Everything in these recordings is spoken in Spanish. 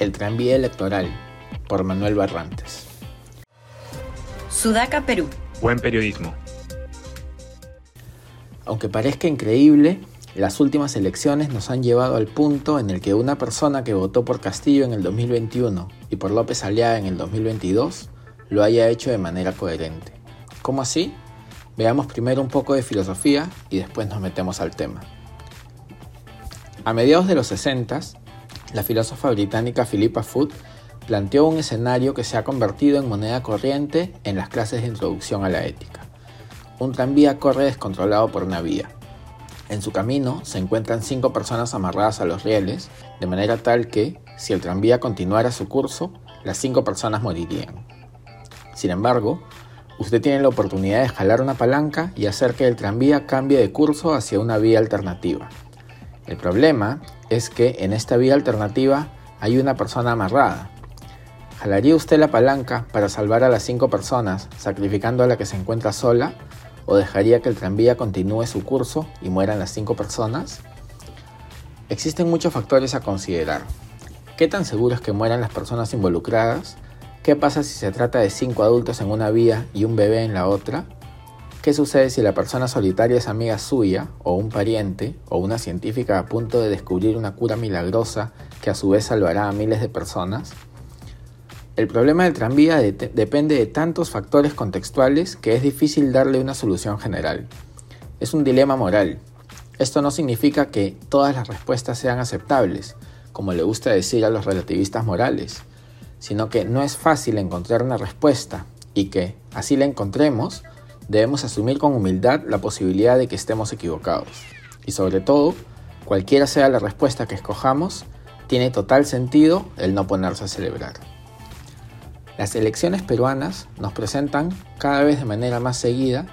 El tranvía electoral, por Manuel Barrantes. Sudaca, Perú. Buen periodismo. Aunque parezca increíble, las últimas elecciones nos han llevado al punto en el que una persona que votó por Castillo en el 2021 y por López Aliaga en el 2022 lo haya hecho de manera coherente. ¿Cómo así? Veamos primero un poco de filosofía y después nos metemos al tema. A mediados de los 60, la filósofa británica Philippa Foot planteó un escenario que se ha convertido en moneda corriente en las clases de introducción a la ética. Un tranvía corre descontrolado por una vía. En su camino se encuentran cinco personas amarradas a los rieles, de manera tal que, si el tranvía continuara su curso, las cinco personas morirían. Sin embargo, usted tiene la oportunidad de jalar una palanca y hacer que el tranvía cambie de curso hacia una vía alternativa. El problema es que en esta vía alternativa hay una persona amarrada. ¿Jalaría usted la palanca para salvar a las cinco personas, sacrificando a la que se encuentra sola? ¿O dejaría que el tranvía continúe su curso y mueran las cinco personas? Existen muchos factores a considerar. ¿Qué tan seguro es que mueran las personas involucradas? ¿Qué pasa si se trata de cinco adultos en una vía y un bebé en la otra? ¿Qué sucede si la persona solitaria es amiga suya, o un pariente, o una científica a punto de descubrir una cura milagrosa que a su vez salvará a miles de personas? El problema del tranvía depende de tantos factores contextuales que es difícil darle una solución general. Es un dilema moral. Esto no significa que todas las respuestas sean aceptables, como le gusta decir a los relativistas morales, sino que no es fácil encontrar una respuesta y que, así la encontremos, debemos asumir con humildad la posibilidad de que estemos equivocados. Y sobre todo, cualquiera sea la respuesta que escojamos, tiene total sentido el no ponerse a celebrar. Las elecciones peruanas nos presentan cada vez de manera más seguida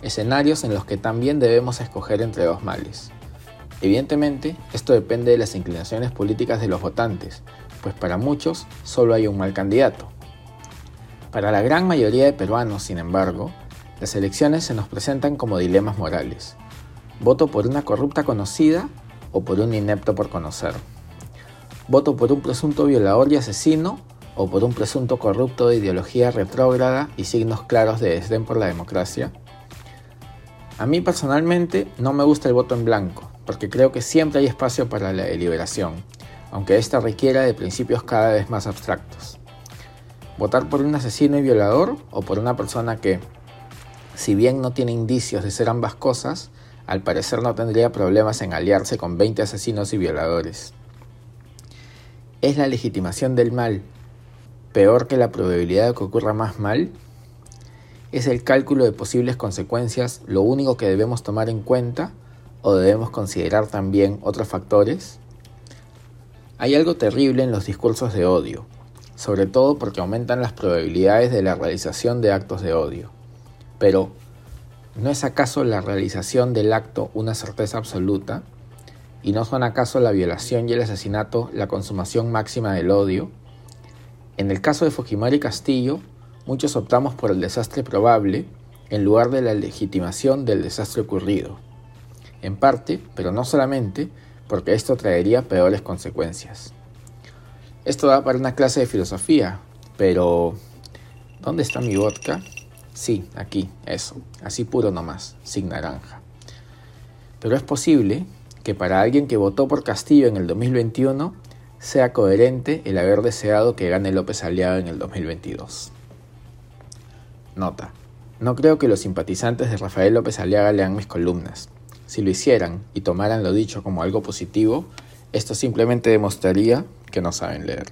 escenarios en los que también debemos escoger entre dos males. Evidentemente, esto depende de las inclinaciones políticas de los votantes, pues para muchos solo hay un mal candidato. Para la gran mayoría de peruanos, sin embargo, las elecciones se nos presentan como dilemas morales. ¿Voto por una corrupta conocida o por un inepto por conocer? ¿Voto por un presunto violador y asesino o por un presunto corrupto de ideología retrógrada y signos claros de desdén por la democracia? A mí personalmente no me gusta el voto en blanco, porque creo que siempre hay espacio para la deliberación, aunque ésta requiera de principios cada vez más abstractos. Votar por un asesino y violador o por una persona que, si bien no tiene indicios de ser ambas cosas, al parecer no tendría problemas en aliarse con 20 asesinos y violadores. ¿Es la legitimación del mal peor que la probabilidad de que ocurra más mal? ¿Es el cálculo de posibles consecuencias lo único que debemos tomar en cuenta o debemos considerar también otros factores? Hay algo terrible en los discursos de odio, sobre todo porque aumentan las probabilidades de la realización de actos de odio. Pero, ¿no es acaso la realización del acto una certeza absoluta? ¿Y no son acaso la violación y el asesinato la consumación máxima del odio? En el caso de Fujimori Castillo, muchos optamos por el desastre probable en lugar de la legitimación del desastre ocurrido. En parte, pero no solamente, porque esto traería peores consecuencias. Esto da para una clase de filosofía, pero ¿dónde está mi vodka? Sí, aquí, eso, así puro nomás, sin naranja. Pero es posible que para alguien que votó por Castillo en el 2021 sea coherente el haber deseado que gane López Aliaga en el 2022. Nota. No creo que los simpatizantes de Rafael López Aliaga lean mis columnas. Si lo hicieran y tomaran lo dicho como algo positivo, esto simplemente demostraría que no saben leer.